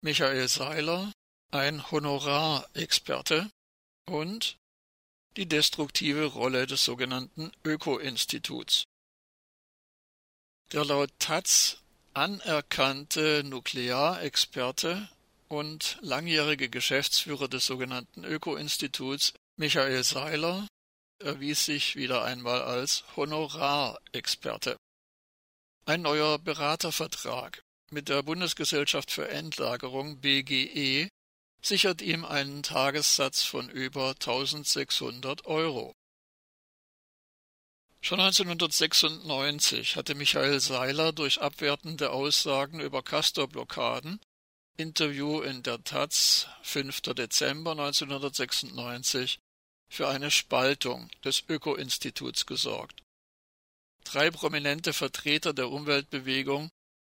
Michael Seiler, ein Honorarexperte und die destruktive Rolle des sogenannten Öko-Instituts. Der laut Taz anerkannte Nuklearexperte und langjährige Geschäftsführer des sogenannten Öko-Instituts Michael Seiler erwies sich wieder einmal als Honorarexperte. Ein neuer Beratervertrag mit der Bundesgesellschaft für Endlagerung BGE sichert ihm einen Tagessatz von über 1600 Euro. Schon 1996 hatte Michael Seiler durch abwertende Aussagen über Castor-Blockaden Interview in der Taz 5. Dezember 1996 für eine Spaltung des Öko-Instituts gesorgt. Drei prominente Vertreter der Umweltbewegung,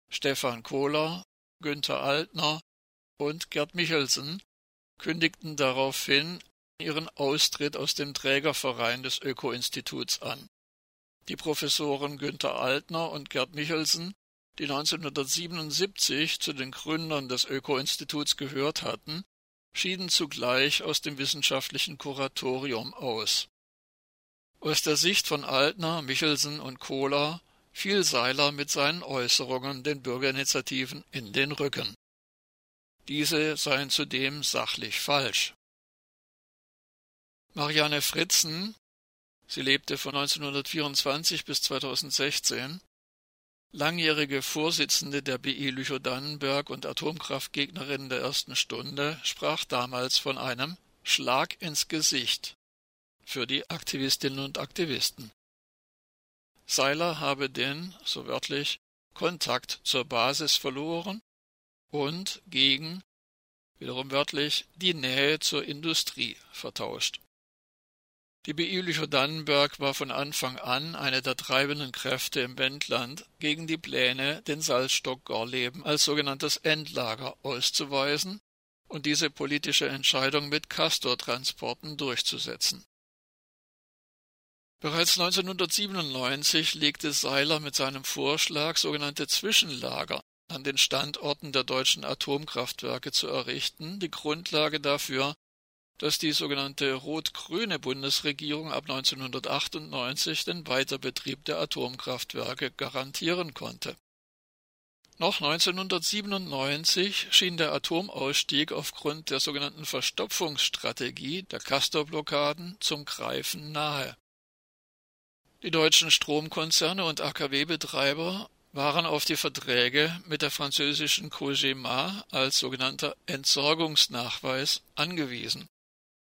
Stefan Kohler, Günther Altner und Gerd Michelsen, kündigten daraufhin ihren Austritt aus dem Trägerverein des Öko-Instituts an. Die Professoren Günther Altner und Gerd Michelsen, die 1977 zu den Gründern des Öko-Instituts gehört hatten, schieden zugleich aus dem wissenschaftlichen Kuratorium aus. Aus der Sicht von Altner, Michelsen und Kohler fiel Seiler mit seinen Äußerungen den Bürgerinitiativen in den Rücken. Diese seien zudem sachlich falsch. Marianne Fritzen, sie lebte von 1924 bis 2016, langjährige Vorsitzende der BI Lüchow-Dannenberg und Atomkraftgegnerin der ersten Stunde, sprach damals von einem Schlag ins Gesicht für die Aktivistinnen und Aktivisten. Seiler habe den, so wörtlich, Kontakt zur Basis verloren und gegen, wiederum wörtlich, die Nähe zur Industrie vertauscht. Die BI Dannenberg war von Anfang an eine der treibenden Kräfte im Wendland gegen die Pläne, den Salzstock Gorleben als sogenanntes Endlager auszuweisen und diese politische Entscheidung mit Castortransporten durchzusetzen. Bereits 1997 legte Seiler mit seinem Vorschlag, sogenannte Zwischenlager an den Standorten der deutschen Atomkraftwerke zu errichten, die Grundlage dafür, dass die sogenannte rot-grüne Bundesregierung ab 1998 den Weiterbetrieb der Atomkraftwerke garantieren konnte. Noch 1997 schien der Atomausstieg aufgrund der sogenannten Verstopfungsstrategie der Castor-Blockaden zum Greifen nahe. Die deutschen Stromkonzerne und AKW-Betreiber waren auf die Verträge mit der französischen Cogema als sogenannter Entsorgungsnachweis angewiesen.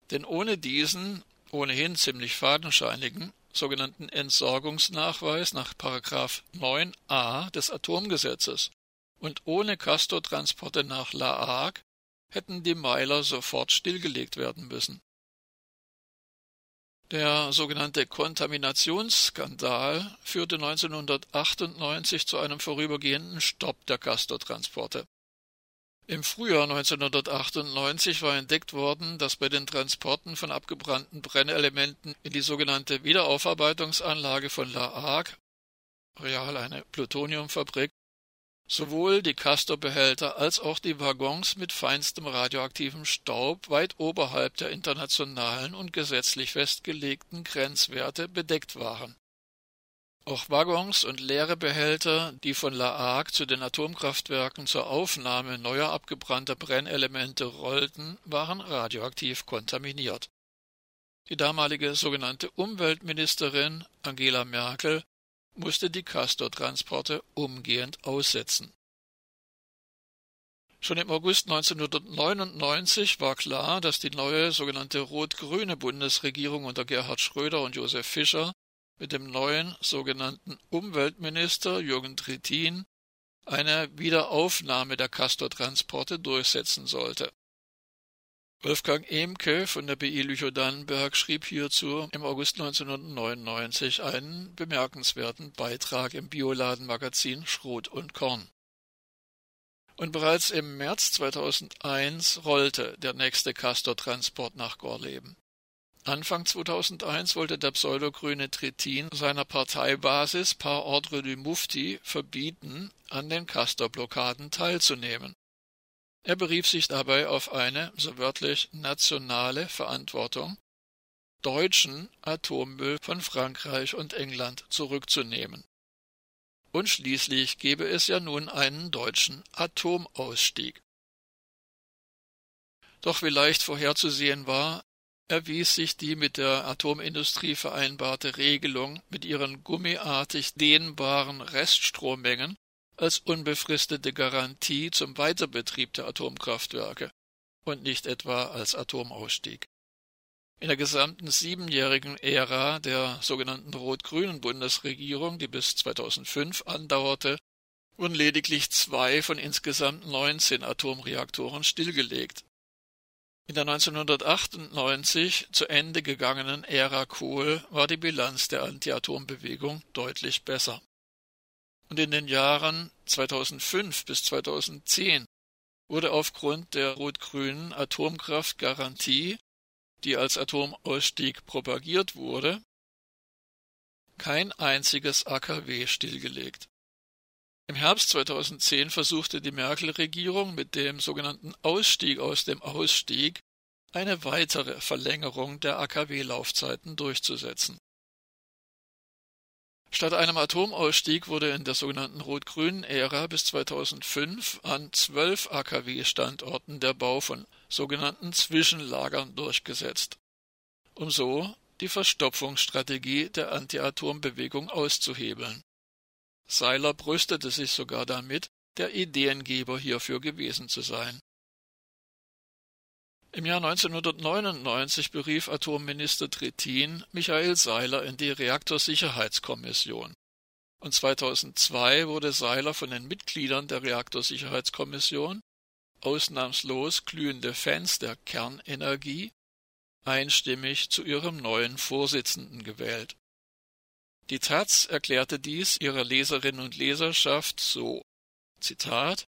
Denn ohne diesen, ohnehin ziemlich fadenscheinigen, sogenannten Entsorgungsnachweis nach 9a des Atomgesetzes und ohne Castortransporte nach La Hague hätten die Meiler sofort stillgelegt werden müssen. Der sogenannte Kontaminationsskandal führte 1998 zu einem vorübergehenden Stopp der Castortransporte. Im Frühjahr 1998 war entdeckt worden, dass bei den Transporten von abgebrannten Brennelementen in die sogenannte Wiederaufarbeitungsanlage von La Hague, real eine Plutoniumfabrik, sowohl die Castor-Behälter als auch die Waggons mit feinstem radioaktivem Staub weit oberhalb der internationalen und gesetzlich festgelegten Grenzwerte bedeckt waren auch Waggons und leere Behälter, die von La Hague zu den Atomkraftwerken zur Aufnahme neuer abgebrannter Brennelemente rollten, waren radioaktiv kontaminiert. Die damalige sogenannte Umweltministerin Angela Merkel musste die Castor-Transporte umgehend aussetzen. Schon im August 1999 war klar, dass die neue sogenannte rot-grüne Bundesregierung unter Gerhard Schröder und Josef Fischer mit dem neuen sogenannten Umweltminister Jürgen Trittin eine Wiederaufnahme der Castortransporte durchsetzen sollte. Wolfgang Emke von der BI Lüchow-Dannenberg schrieb hierzu im August 1999 einen bemerkenswerten Beitrag im Bioladenmagazin Schrot und Korn. Und bereits im März 2001 rollte der nächste Castortransport nach Gorleben. Anfang 2001 wollte der pseudogrüne Trittin seiner Parteibasis par ordre du Mufti verbieten, an den Castor-Blockaden teilzunehmen. Er berief sich dabei auf eine, so wörtlich, nationale Verantwortung, deutschen Atommüll von Frankreich und England zurückzunehmen. Und schließlich gebe es ja nun einen deutschen Atomausstieg. Doch wie leicht vorherzusehen war, erwies sich die mit der Atomindustrie vereinbarte Regelung mit ihren gummiartig dehnbaren Reststrommengen als unbefristete Garantie zum Weiterbetrieb der Atomkraftwerke und nicht etwa als Atomausstieg. In der gesamten siebenjährigen Ära der sogenannten rot-grünen Bundesregierung, die bis 2005 andauerte, wurden lediglich zwei von insgesamt 19 Atomreaktoren stillgelegt. In der 1998 zu Ende gegangenen Ära Kohl war die Bilanz der Anti-Atom-Bewegung deutlich besser. Und in den Jahren 2005 bis 2010 wurde aufgrund der rot-grünen Atomkraftgarantie, die als Atomausstieg propagiert wurde, kein einziges AKW stillgelegt. Im Herbst 2010 versuchte die Merkel-Regierung mit dem sogenannten Ausstieg aus dem Ausstieg eine weitere Verlängerung der AKW-Laufzeiten durchzusetzen. Statt einem Atomausstieg wurde in der sogenannten rot-grünen Ära bis 2005 an zwölf AKW-Standorten der Bau von sogenannten Zwischenlagern durchgesetzt, um so die Verstopfungsstrategie der Anti-Atom-Bewegung auszuhebeln. Seiler brüstete sich sogar damit, der Ideengeber hierfür gewesen zu sein. Im Jahr 1999 berief Atomminister Trittin Michael Seiler in die Reaktorsicherheitskommission. Und 2002 wurde Seiler von den Mitgliedern der Reaktorsicherheitskommission, ausnahmslos glühende Fans der Kernenergie, einstimmig zu ihrem neuen Vorsitzenden gewählt. Die Taz erklärte dies ihrer Leserinnen und Leserschaft so Zitat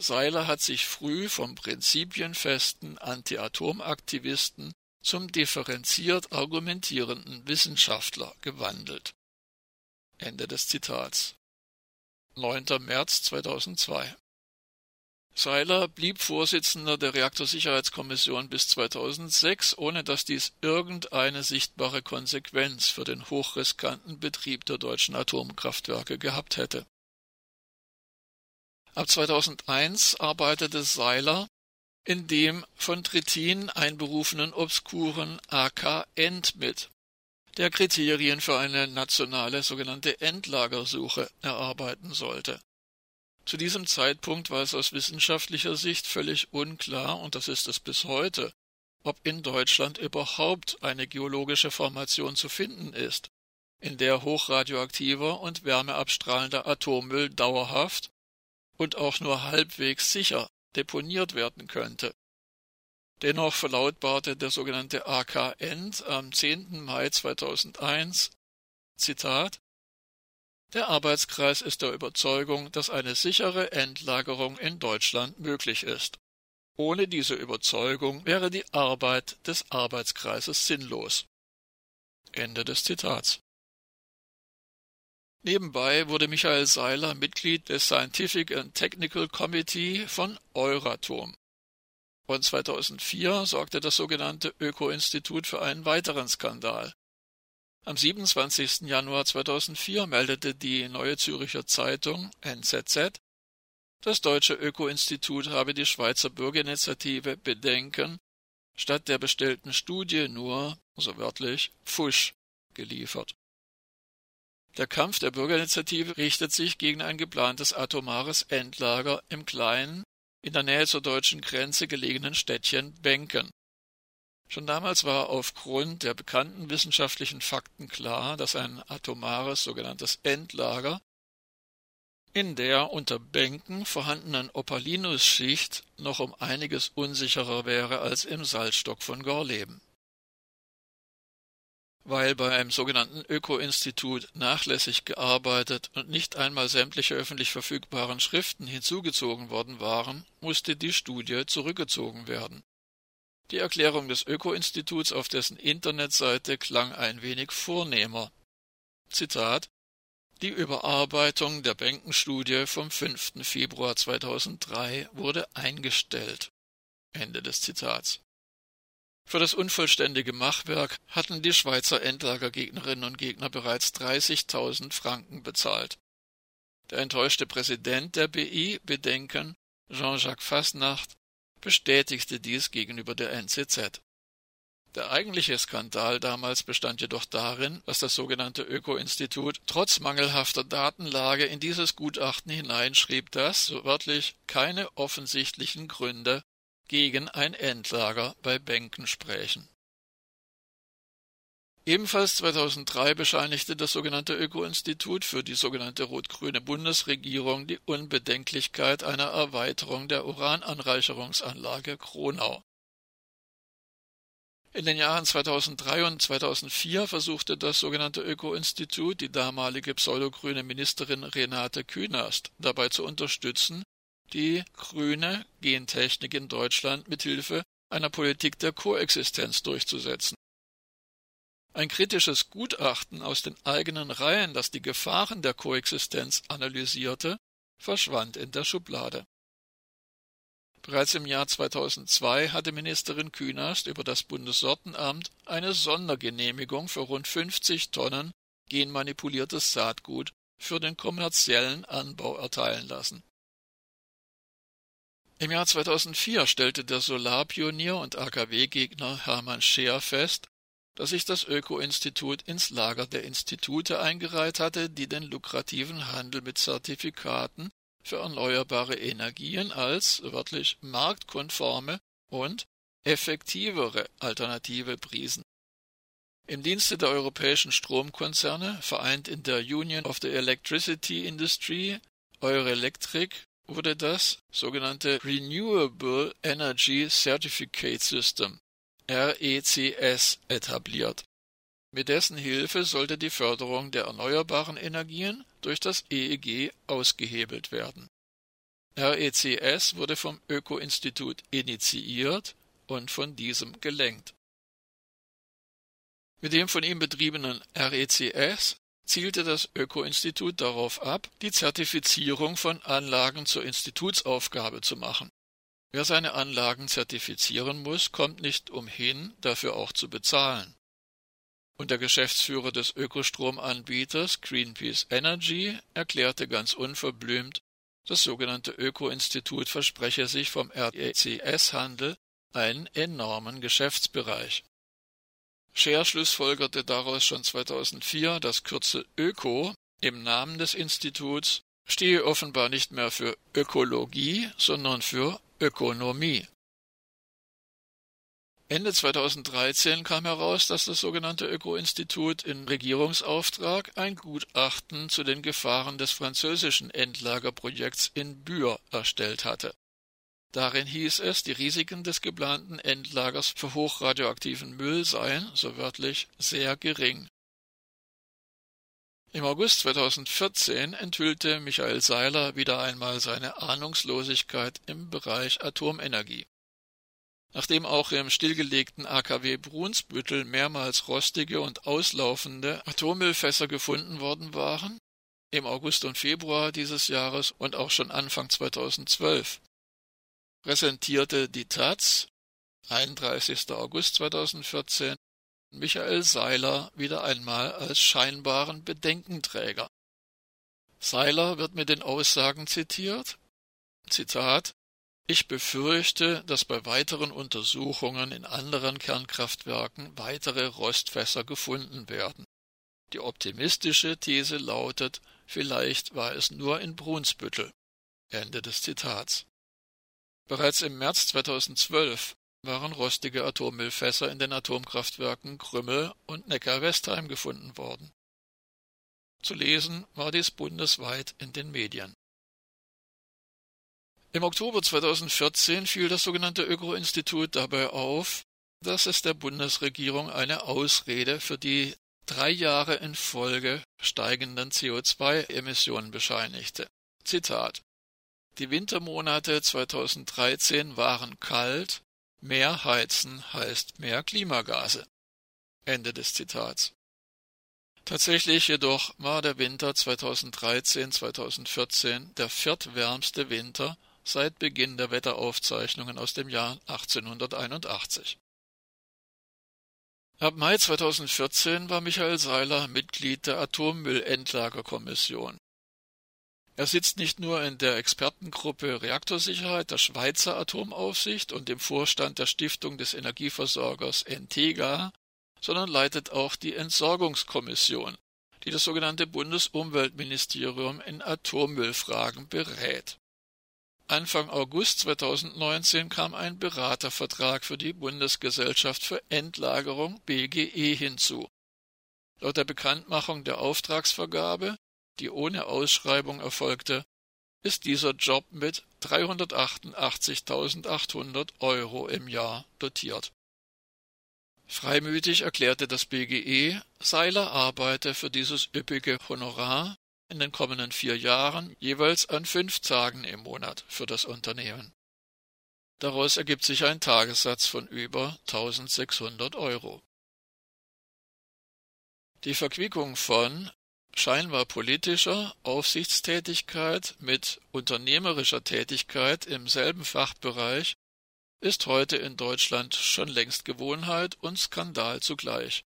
Seiler hat sich früh vom prinzipienfesten Anti-Atom-Aktivisten zum differenziert argumentierenden Wissenschaftler gewandelt. Ende des Zitats. 9. März 2002 Seiler blieb Vorsitzender der Reaktorsicherheitskommission bis 2006, ohne dass dies irgendeine sichtbare Konsequenz für den hochriskanten Betrieb der deutschen Atomkraftwerke gehabt hätte. Ab 2001 arbeitete Seiler in dem von Trittin einberufenen obskuren AK End mit, der Kriterien für eine nationale sogenannte Endlagersuche erarbeiten sollte. Zu diesem Zeitpunkt war es aus wissenschaftlicher Sicht völlig unklar, und das ist es bis heute, ob in Deutschland überhaupt eine geologische Formation zu finden ist, in der hochradioaktiver und wärmeabstrahlender Atommüll dauerhaft und auch nur halbwegs sicher deponiert werden könnte. Dennoch verlautbarte der sogenannte AK End am 10. Mai 2001 Zitat der Arbeitskreis ist der Überzeugung, dass eine sichere Endlagerung in Deutschland möglich ist. Ohne diese Überzeugung wäre die Arbeit des Arbeitskreises sinnlos. Ende des Zitats. Nebenbei wurde Michael Seiler Mitglied des Scientific and Technical Committee von Euratom. Und 2004 sorgte das sogenannte Öko-Institut für einen weiteren Skandal. Am 27. Januar 2004 meldete die Neue Züricher Zeitung NZZ, das Deutsche Öko-Institut habe die Schweizer Bürgerinitiative Bedenken statt der bestellten Studie nur, so wörtlich, Pfusch geliefert. Der Kampf der Bürgerinitiative richtet sich gegen ein geplantes atomares Endlager im kleinen, in der Nähe zur deutschen Grenze gelegenen Städtchen Benken. Schon damals war aufgrund der bekannten wissenschaftlichen Fakten klar, dass ein atomares sogenanntes Endlager in der unter Bänken vorhandenen Opalinusschicht noch um einiges unsicherer wäre als im Salzstock von Gorleben. Weil beim sogenannten Öko-Institut nachlässig gearbeitet und nicht einmal sämtliche öffentlich verfügbaren Schriften hinzugezogen worden waren, musste die Studie zurückgezogen werden. Die Erklärung des Öko-Instituts auf dessen Internetseite klang ein wenig vornehmer. Zitat Die Überarbeitung der Bänkenstudie vom 5. Februar 2003 wurde eingestellt. Ende des Zitats. Für das unvollständige Machwerk hatten die Schweizer Endlagergegnerinnen und Gegner bereits 30.000 Franken bezahlt. Der enttäuschte Präsident der BI Bedenken, Jean-Jacques Fasnacht, bestätigte dies gegenüber der NZZ. Der eigentliche Skandal damals bestand jedoch darin, dass das sogenannte Öko-Institut trotz mangelhafter Datenlage in dieses Gutachten hineinschrieb, dass, so wörtlich, keine offensichtlichen Gründe gegen ein Endlager bei Bänken sprächen. Ebenfalls 2003 bescheinigte das sogenannte Öko-Institut für die sogenannte rot-grüne Bundesregierung die Unbedenklichkeit einer Erweiterung der Urananreicherungsanlage Kronau. In den Jahren 2003 und 2004 versuchte das sogenannte Öko-Institut die damalige pseudogrüne Ministerin Renate Künast dabei zu unterstützen, die grüne Gentechnik in Deutschland mithilfe einer Politik der Koexistenz durchzusetzen. Ein kritisches Gutachten aus den eigenen Reihen, das die Gefahren der Koexistenz analysierte, verschwand in der Schublade. Bereits im Jahr 2002 hatte Ministerin Künast über das Bundessortenamt eine Sondergenehmigung für rund 50 Tonnen genmanipuliertes Saatgut für den kommerziellen Anbau erteilen lassen. Im Jahr 2004 stellte der Solarpionier und AKW-Gegner Hermann Scheer fest, dass sich das Öko-Institut ins Lager der Institute eingereiht hatte, die den lukrativen Handel mit Zertifikaten für erneuerbare Energien als wörtlich marktkonforme und effektivere Alternative priesen. Im Dienste der europäischen Stromkonzerne, vereint in der Union of the Electricity Industry, Eurelectric, wurde das sogenannte Renewable Energy Certificate System RECS etabliert. Mit dessen Hilfe sollte die Förderung der erneuerbaren Energien durch das EEG ausgehebelt werden. RECS wurde vom Öko-Institut initiiert und von diesem gelenkt. Mit dem von ihm betriebenen RECS zielte das Öko-Institut darauf ab, die Zertifizierung von Anlagen zur Institutsaufgabe zu machen. Wer seine Anlagen zertifizieren muss, kommt nicht umhin, dafür auch zu bezahlen und der Geschäftsführer des Ökostromanbieters Greenpeace Energy erklärte ganz unverblümt, das sogenannte Öko-Institut verspreche sich vom RECS-Handel einen enormen Geschäftsbereich. Scher schlussfolgerte daraus schon 2004, das Kürzel Öko im Namen des Instituts stehe offenbar nicht mehr für Ökologie, sondern für Ökonomie. Ende 2013 kam heraus, dass das sogenannte Öko-Institut in Regierungsauftrag ein Gutachten zu den Gefahren des französischen Endlagerprojekts in Bühr erstellt hatte. Darin hieß es, die Risiken des geplanten Endlagers für hochradioaktiven Müll seien, so wörtlich, sehr gering. Im August 2014 enthüllte Michael Seiler wieder einmal seine Ahnungslosigkeit im Bereich Atomenergie. Nachdem auch im stillgelegten AKW Brunsbüttel mehrmals rostige und auslaufende Atommüllfässer gefunden worden waren, im August und Februar dieses Jahres und auch schon Anfang 2012, präsentierte die Taz, 31. August 2014, Michael Seiler wieder einmal als scheinbaren Bedenkenträger. Seiler wird mit den Aussagen zitiert, Zitat, ich befürchte, dass bei weiteren Untersuchungen in anderen Kernkraftwerken weitere Rostfässer gefunden werden. Die optimistische These lautet, vielleicht war es nur in Brunsbüttel. Ende des Zitats. Bereits im März 2012 waren rostige Atommüllfässer in den Atomkraftwerken Krümmel und Neckar-Westheim gefunden worden. Zu lesen war dies bundesweit in den Medien. Im Oktober 2014 fiel das sogenannte Öko-Institut dabei auf, dass es der Bundesregierung eine Ausrede für die drei Jahre in Folge steigenden CO2-Emissionen bescheinigte. Zitat Die Wintermonate 2013 waren kalt, mehr heizen heißt mehr Klimagase. Ende des Zitats. Tatsächlich jedoch war der Winter 2013-2014 der viertwärmste Winter seit Beginn der Wetteraufzeichnungen aus dem Jahr 1881. Ab Mai 2014 war Michael Seiler Mitglied der Atommüllendlagerkommission. Er sitzt nicht nur in der Expertengruppe Reaktorsicherheit der Schweizer Atomaufsicht und im Vorstand der Stiftung des Energieversorgers Entega, sondern leitet auch die Entsorgungskommission, die das sogenannte Bundesumweltministerium in Atommüllfragen berät. Anfang August 2019 kam ein Beratervertrag für die Bundesgesellschaft für Endlagerung BGE hinzu. Laut der Bekanntmachung der Auftragsvergabe die ohne Ausschreibung erfolgte, ist dieser Job mit 388.800 Euro im Jahr dotiert. Freimütig erklärte das BGE, Seiler arbeite für dieses üppige Honorar in den kommenden vier Jahren jeweils an fünf Tagen im Monat für das Unternehmen. Daraus ergibt sich ein Tagessatz von über 1600 Euro. Die Verquickung von scheinbar politischer Aufsichtstätigkeit mit unternehmerischer Tätigkeit im selben Fachbereich ist heute in Deutschland schon längst Gewohnheit und Skandal zugleich.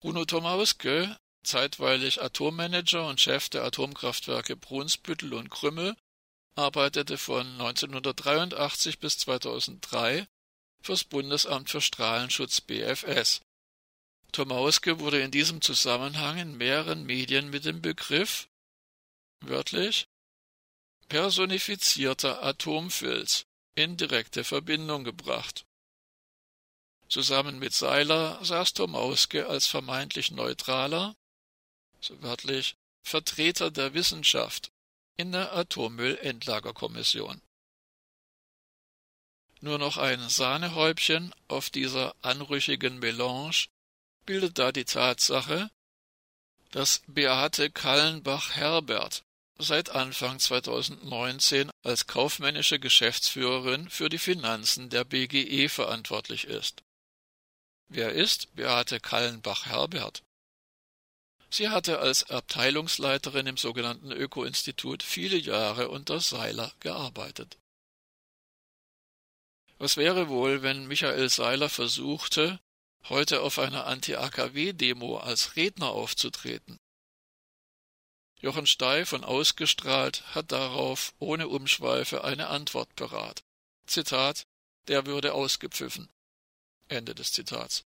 Bruno Tomauske, zeitweilig Atommanager und Chef der Atomkraftwerke Brunsbüttel und Krümmel, arbeitete von 1983 bis 2003 fürs Bundesamt für Strahlenschutz BFS Tomauske wurde in diesem Zusammenhang in mehreren Medien mit dem Begriff wörtlich personifizierter Atomfilz in direkte Verbindung gebracht. Zusammen mit Seiler saß Tomauske als vermeintlich neutraler, so wörtlich Vertreter der Wissenschaft in der Atommüllendlagerkommission. Nur noch ein Sahnehäubchen auf dieser anrüchigen Melange bildet da die Tatsache, dass Beate Kallenbach-Herbert seit Anfang 2019 als kaufmännische Geschäftsführerin für die Finanzen der BGE verantwortlich ist. Wer ist Beate Kallenbach-Herbert? Sie hatte als Abteilungsleiterin im sogenannten Öko-Institut viele Jahre unter Seiler gearbeitet. Was wäre wohl, wenn Michael Seiler versuchte, heute auf einer Anti-AKW-Demo als Redner aufzutreten. Jochen Stey von Ausgestrahlt hat darauf ohne Umschweife eine Antwort parat. Zitat, der würde ausgepfiffen. Ende des Zitats.